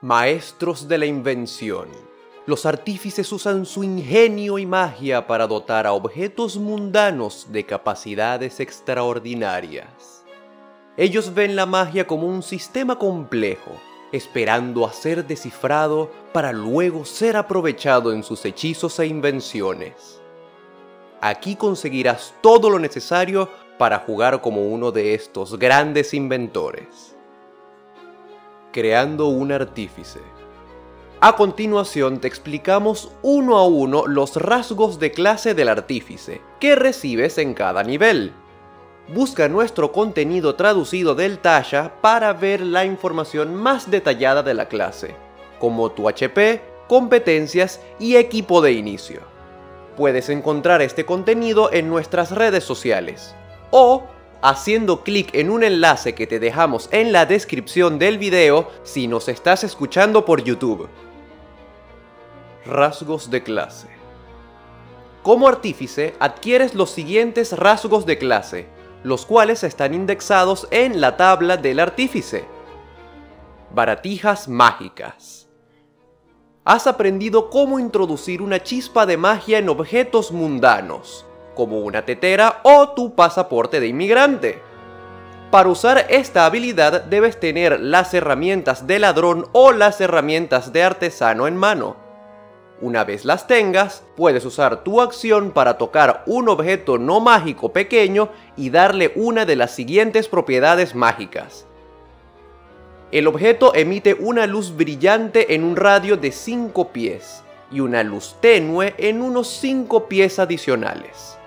Maestros de la invención. Los artífices usan su ingenio y magia para dotar a objetos mundanos de capacidades extraordinarias. Ellos ven la magia como un sistema complejo, esperando a ser descifrado para luego ser aprovechado en sus hechizos e invenciones. Aquí conseguirás todo lo necesario para jugar como uno de estos grandes inventores. Creando un artífice. A continuación te explicamos uno a uno los rasgos de clase del artífice que recibes en cada nivel. Busca nuestro contenido traducido del Tasha para ver la información más detallada de la clase, como tu HP, competencias y equipo de inicio. Puedes encontrar este contenido en nuestras redes sociales o haciendo clic en un enlace que te dejamos en la descripción del video si nos estás escuchando por YouTube. Rasgos de clase. Como artífice adquieres los siguientes rasgos de clase, los cuales están indexados en la tabla del artífice. Baratijas mágicas. Has aprendido cómo introducir una chispa de magia en objetos mundanos, como una tetera o tu pasaporte de inmigrante. Para usar esta habilidad debes tener las herramientas de ladrón o las herramientas de artesano en mano. Una vez las tengas, puedes usar tu acción para tocar un objeto no mágico pequeño y darle una de las siguientes propiedades mágicas. El objeto emite una luz brillante en un radio de 5 pies y una luz tenue en unos 5 pies adicionales.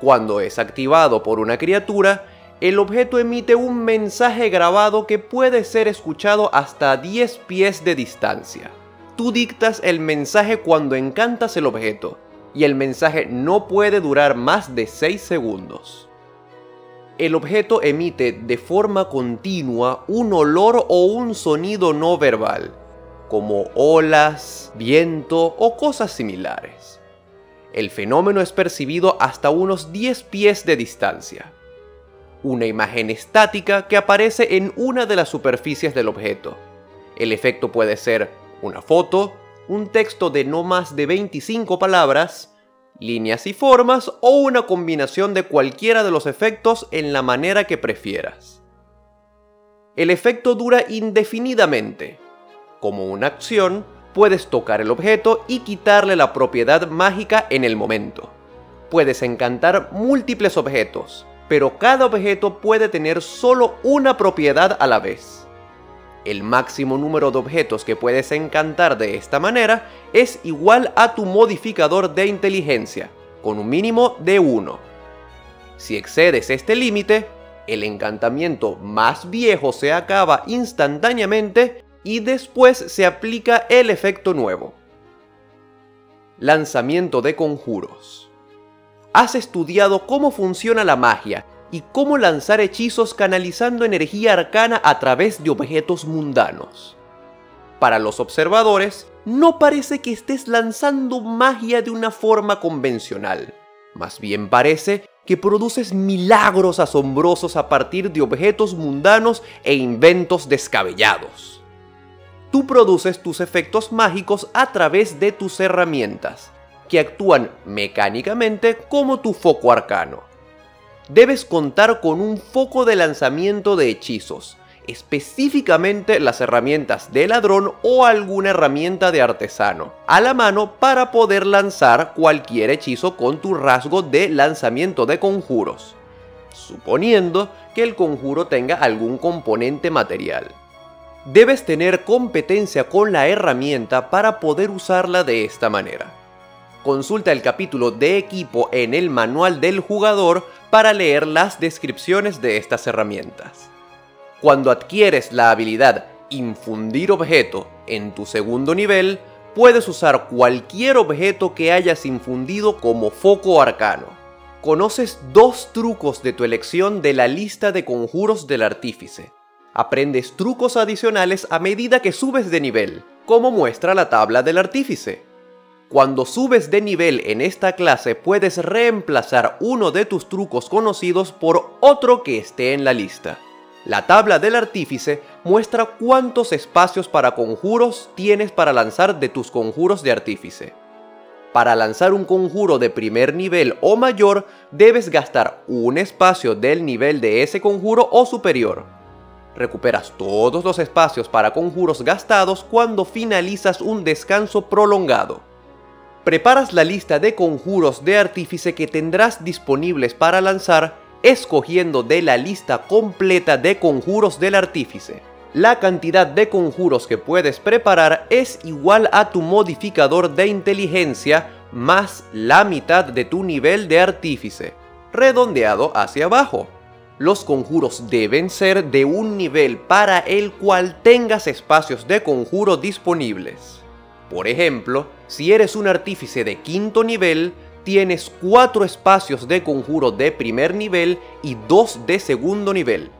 Cuando es activado por una criatura, el objeto emite un mensaje grabado que puede ser escuchado hasta 10 pies de distancia tú dictas el mensaje cuando encantas el objeto, y el mensaje no puede durar más de 6 segundos. El objeto emite de forma continua un olor o un sonido no verbal, como olas, viento o cosas similares. El fenómeno es percibido hasta unos 10 pies de distancia. Una imagen estática que aparece en una de las superficies del objeto. El efecto puede ser una foto, un texto de no más de 25 palabras, líneas y formas o una combinación de cualquiera de los efectos en la manera que prefieras. El efecto dura indefinidamente. Como una acción, puedes tocar el objeto y quitarle la propiedad mágica en el momento. Puedes encantar múltiples objetos, pero cada objeto puede tener solo una propiedad a la vez. El máximo número de objetos que puedes encantar de esta manera es igual a tu modificador de inteligencia, con un mínimo de 1. Si excedes este límite, el encantamiento más viejo se acaba instantáneamente y después se aplica el efecto nuevo. Lanzamiento de conjuros. Has estudiado cómo funciona la magia y cómo lanzar hechizos canalizando energía arcana a través de objetos mundanos. Para los observadores, no parece que estés lanzando magia de una forma convencional. Más bien parece que produces milagros asombrosos a partir de objetos mundanos e inventos descabellados. Tú produces tus efectos mágicos a través de tus herramientas, que actúan mecánicamente como tu foco arcano debes contar con un foco de lanzamiento de hechizos, específicamente las herramientas de ladrón o alguna herramienta de artesano, a la mano para poder lanzar cualquier hechizo con tu rasgo de lanzamiento de conjuros, suponiendo que el conjuro tenga algún componente material. Debes tener competencia con la herramienta para poder usarla de esta manera. Consulta el capítulo de equipo en el manual del jugador para leer las descripciones de estas herramientas. Cuando adquieres la habilidad Infundir objeto en tu segundo nivel, puedes usar cualquier objeto que hayas infundido como foco arcano. Conoces dos trucos de tu elección de la lista de conjuros del artífice. Aprendes trucos adicionales a medida que subes de nivel, como muestra la tabla del artífice. Cuando subes de nivel en esta clase puedes reemplazar uno de tus trucos conocidos por otro que esté en la lista. La tabla del artífice muestra cuántos espacios para conjuros tienes para lanzar de tus conjuros de artífice. Para lanzar un conjuro de primer nivel o mayor, debes gastar un espacio del nivel de ese conjuro o superior. Recuperas todos los espacios para conjuros gastados cuando finalizas un descanso prolongado. Preparas la lista de conjuros de artífice que tendrás disponibles para lanzar escogiendo de la lista completa de conjuros del artífice. La cantidad de conjuros que puedes preparar es igual a tu modificador de inteligencia más la mitad de tu nivel de artífice, redondeado hacia abajo. Los conjuros deben ser de un nivel para el cual tengas espacios de conjuro disponibles. Por ejemplo, si eres un artífice de quinto nivel, tienes 4 espacios de conjuro de primer nivel y 2 de segundo nivel.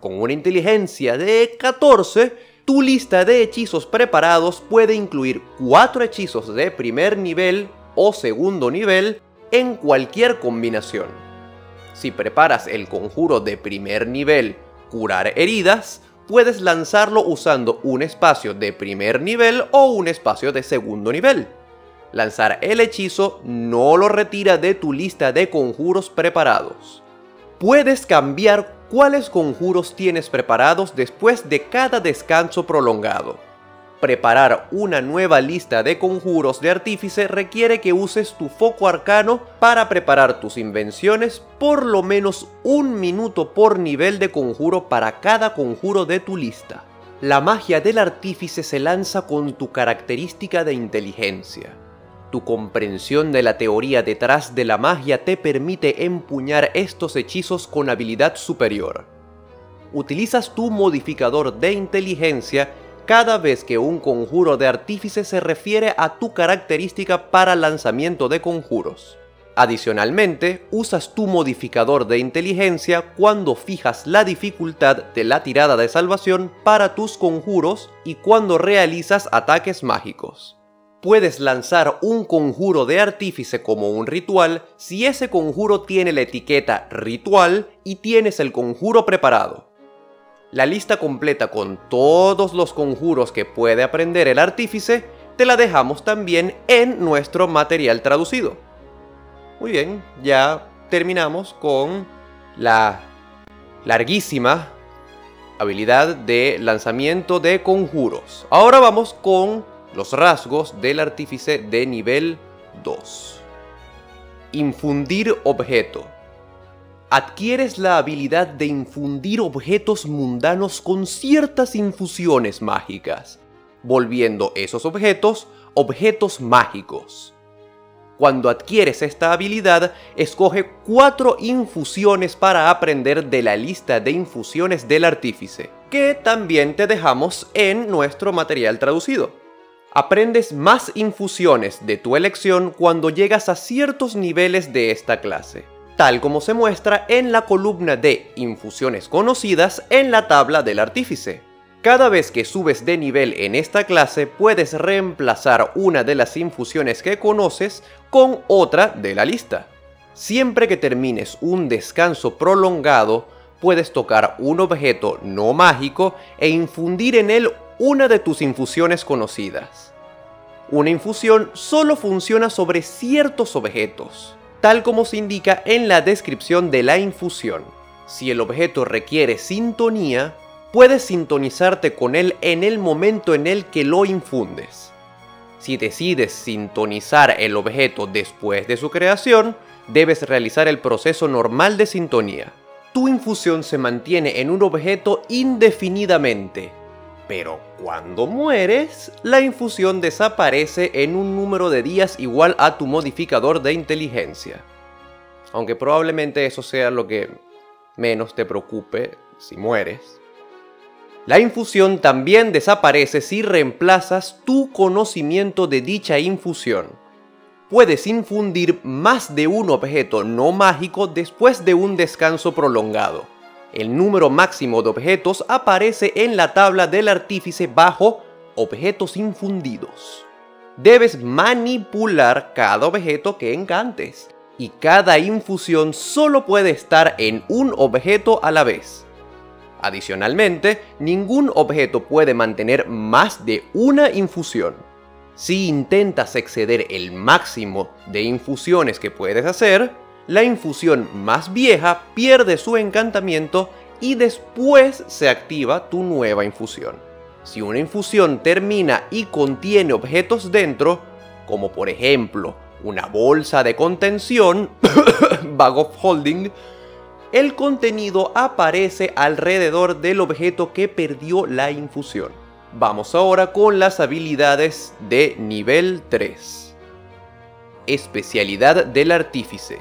Con una inteligencia de 14, tu lista de hechizos preparados puede incluir 4 hechizos de primer nivel o segundo nivel en cualquier combinación. Si preparas el conjuro de primer nivel, curar heridas, puedes lanzarlo usando un espacio de primer nivel o un espacio de segundo nivel. Lanzar el hechizo no lo retira de tu lista de conjuros preparados. Puedes cambiar cuáles conjuros tienes preparados después de cada descanso prolongado. Preparar una nueva lista de conjuros de artífice requiere que uses tu foco arcano para preparar tus invenciones por lo menos un minuto por nivel de conjuro para cada conjuro de tu lista. La magia del artífice se lanza con tu característica de inteligencia. Tu comprensión de la teoría detrás de la magia te permite empuñar estos hechizos con habilidad superior. Utilizas tu modificador de inteligencia cada vez que un conjuro de artífice se refiere a tu característica para lanzamiento de conjuros. Adicionalmente, usas tu modificador de inteligencia cuando fijas la dificultad de la tirada de salvación para tus conjuros y cuando realizas ataques mágicos puedes lanzar un conjuro de artífice como un ritual si ese conjuro tiene la etiqueta ritual y tienes el conjuro preparado. La lista completa con todos los conjuros que puede aprender el artífice te la dejamos también en nuestro material traducido. Muy bien, ya terminamos con la larguísima habilidad de lanzamiento de conjuros. Ahora vamos con los rasgos del artífice de nivel 2. Infundir objeto. Adquieres la habilidad de infundir objetos mundanos con ciertas infusiones mágicas, volviendo esos objetos objetos mágicos. Cuando adquieres esta habilidad, escoge cuatro infusiones para aprender de la lista de infusiones del artífice, que también te dejamos en nuestro material traducido. Aprendes más infusiones de tu elección cuando llegas a ciertos niveles de esta clase, tal como se muestra en la columna de infusiones conocidas en la tabla del artífice. Cada vez que subes de nivel en esta clase puedes reemplazar una de las infusiones que conoces con otra de la lista. Siempre que termines un descanso prolongado, puedes tocar un objeto no mágico e infundir en él una de tus infusiones conocidas. Una infusión solo funciona sobre ciertos objetos, tal como se indica en la descripción de la infusión. Si el objeto requiere sintonía, puedes sintonizarte con él en el momento en el que lo infundes. Si decides sintonizar el objeto después de su creación, debes realizar el proceso normal de sintonía. Tu infusión se mantiene en un objeto indefinidamente, pero cuando mueres, la infusión desaparece en un número de días igual a tu modificador de inteligencia. Aunque probablemente eso sea lo que menos te preocupe si mueres. La infusión también desaparece si reemplazas tu conocimiento de dicha infusión. Puedes infundir más de un objeto no mágico después de un descanso prolongado el número máximo de objetos aparece en la tabla del artífice bajo objetos infundidos. Debes manipular cada objeto que encantes y cada infusión solo puede estar en un objeto a la vez. Adicionalmente, ningún objeto puede mantener más de una infusión. Si intentas exceder el máximo de infusiones que puedes hacer, la infusión más vieja pierde su encantamiento y después se activa tu nueva infusión. Si una infusión termina y contiene objetos dentro, como por ejemplo una bolsa de contención, bag of holding, el contenido aparece alrededor del objeto que perdió la infusión. Vamos ahora con las habilidades de nivel 3. Especialidad del artífice.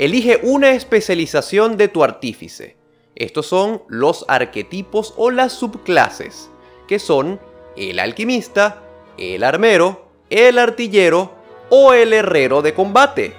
Elige una especialización de tu artífice. Estos son los arquetipos o las subclases, que son el alquimista, el armero, el artillero o el herrero de combate.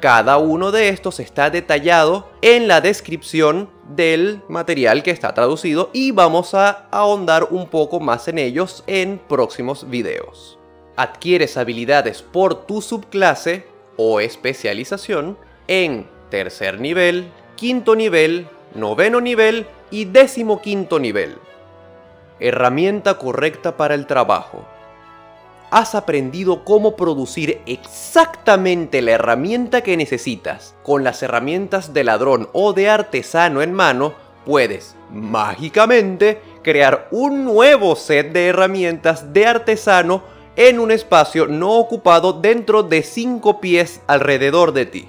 Cada uno de estos está detallado en la descripción del material que está traducido y vamos a ahondar un poco más en ellos en próximos videos. Adquieres habilidades por tu subclase o especialización en tercer nivel, quinto nivel, noveno nivel y décimo quinto nivel. Herramienta correcta para el trabajo has aprendido cómo producir exactamente la herramienta que necesitas. Con las herramientas de ladrón o de artesano en mano, puedes, mágicamente, crear un nuevo set de herramientas de artesano en un espacio no ocupado dentro de 5 pies alrededor de ti.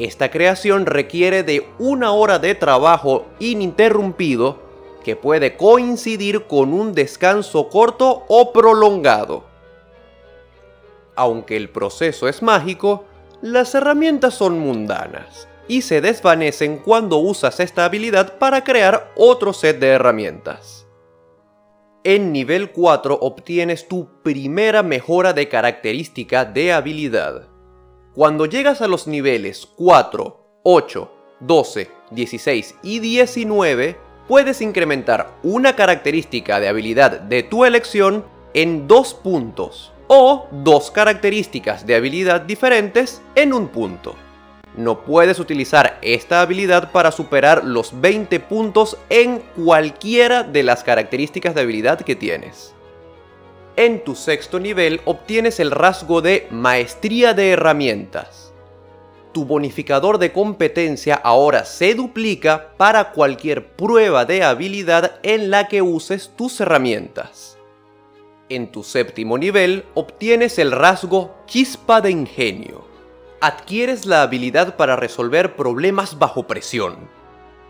Esta creación requiere de una hora de trabajo ininterrumpido que puede coincidir con un descanso corto o prolongado. Aunque el proceso es mágico, las herramientas son mundanas y se desvanecen cuando usas esta habilidad para crear otro set de herramientas. En nivel 4 obtienes tu primera mejora de característica de habilidad. Cuando llegas a los niveles 4, 8, 12, 16 y 19, puedes incrementar una característica de habilidad de tu elección en dos puntos o dos características de habilidad diferentes en un punto. No puedes utilizar esta habilidad para superar los 20 puntos en cualquiera de las características de habilidad que tienes. En tu sexto nivel obtienes el rasgo de Maestría de Herramientas tu bonificador de competencia ahora se duplica para cualquier prueba de habilidad en la que uses tus herramientas. En tu séptimo nivel obtienes el rasgo Chispa de Ingenio. Adquieres la habilidad para resolver problemas bajo presión.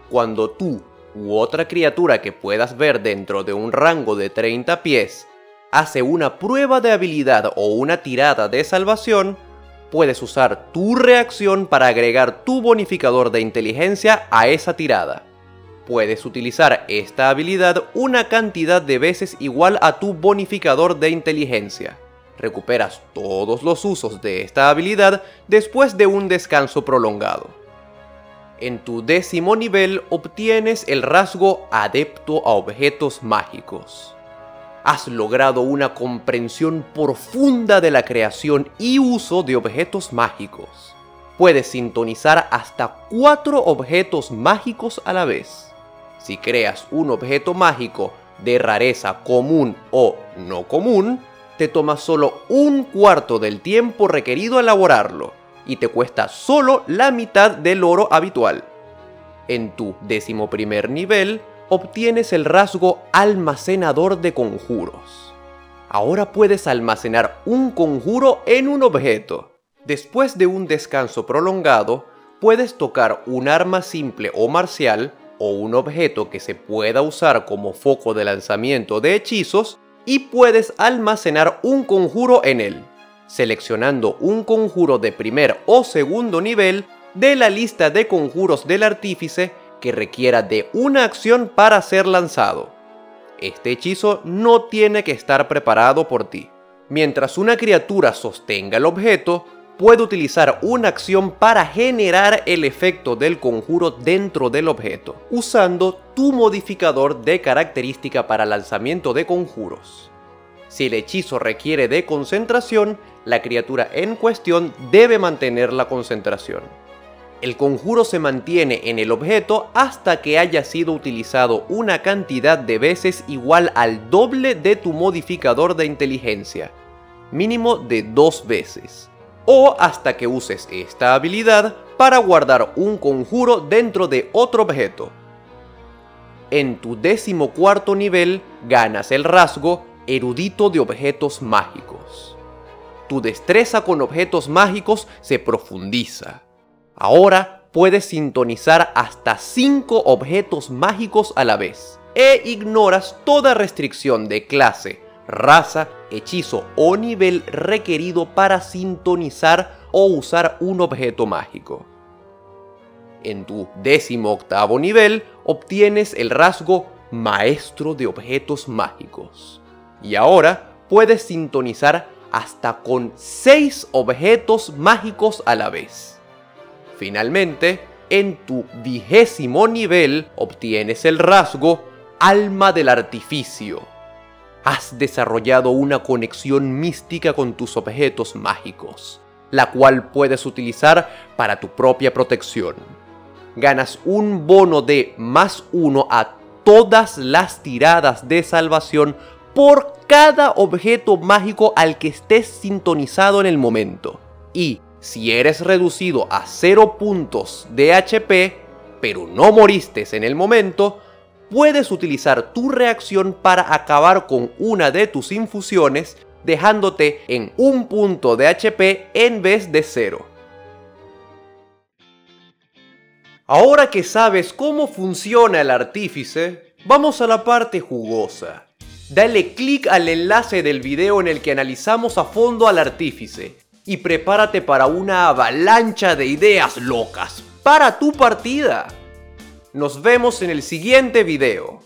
Cuando tú u otra criatura que puedas ver dentro de un rango de 30 pies hace una prueba de habilidad o una tirada de salvación, puedes usar tu reacción para agregar tu bonificador de inteligencia a esa tirada. Puedes utilizar esta habilidad una cantidad de veces igual a tu bonificador de inteligencia. Recuperas todos los usos de esta habilidad después de un descanso prolongado. En tu décimo nivel obtienes el rasgo Adepto a Objetos Mágicos has logrado una comprensión profunda de la creación y uso de objetos mágicos. Puedes sintonizar hasta cuatro objetos mágicos a la vez. Si creas un objeto mágico de rareza común o no común, te toma solo un cuarto del tiempo requerido elaborarlo y te cuesta solo la mitad del oro habitual. En tu décimo primer nivel, obtienes el rasgo almacenador de conjuros. Ahora puedes almacenar un conjuro en un objeto. Después de un descanso prolongado, puedes tocar un arma simple o marcial o un objeto que se pueda usar como foco de lanzamiento de hechizos y puedes almacenar un conjuro en él, seleccionando un conjuro de primer o segundo nivel de la lista de conjuros del artífice que requiera de una acción para ser lanzado. Este hechizo no tiene que estar preparado por ti. Mientras una criatura sostenga el objeto, puede utilizar una acción para generar el efecto del conjuro dentro del objeto, usando tu modificador de característica para lanzamiento de conjuros. Si el hechizo requiere de concentración, la criatura en cuestión debe mantener la concentración. El conjuro se mantiene en el objeto hasta que haya sido utilizado una cantidad de veces igual al doble de tu modificador de inteligencia, mínimo de dos veces, o hasta que uses esta habilidad para guardar un conjuro dentro de otro objeto. En tu décimo cuarto nivel ganas el rasgo erudito de objetos mágicos. Tu destreza con objetos mágicos se profundiza Ahora puedes sintonizar hasta 5 objetos mágicos a la vez e ignoras toda restricción de clase, raza, hechizo o nivel requerido para sintonizar o usar un objeto mágico. En tu décimo octavo nivel obtienes el rasgo Maestro de Objetos Mágicos. Y ahora puedes sintonizar hasta con 6 objetos mágicos a la vez. Finalmente, en tu vigésimo nivel obtienes el rasgo Alma del Artificio. Has desarrollado una conexión mística con tus objetos mágicos, la cual puedes utilizar para tu propia protección. Ganas un bono de más uno a todas las tiradas de salvación por cada objeto mágico al que estés sintonizado en el momento. Y si eres reducido a 0 puntos de HP, pero no moriste en el momento, puedes utilizar tu reacción para acabar con una de tus infusiones, dejándote en un punto de HP en vez de 0. Ahora que sabes cómo funciona el artífice, vamos a la parte jugosa. Dale clic al enlace del video en el que analizamos a fondo al artífice y prepárate para una avalancha de ideas locas para tu partida. Nos vemos en el siguiente video.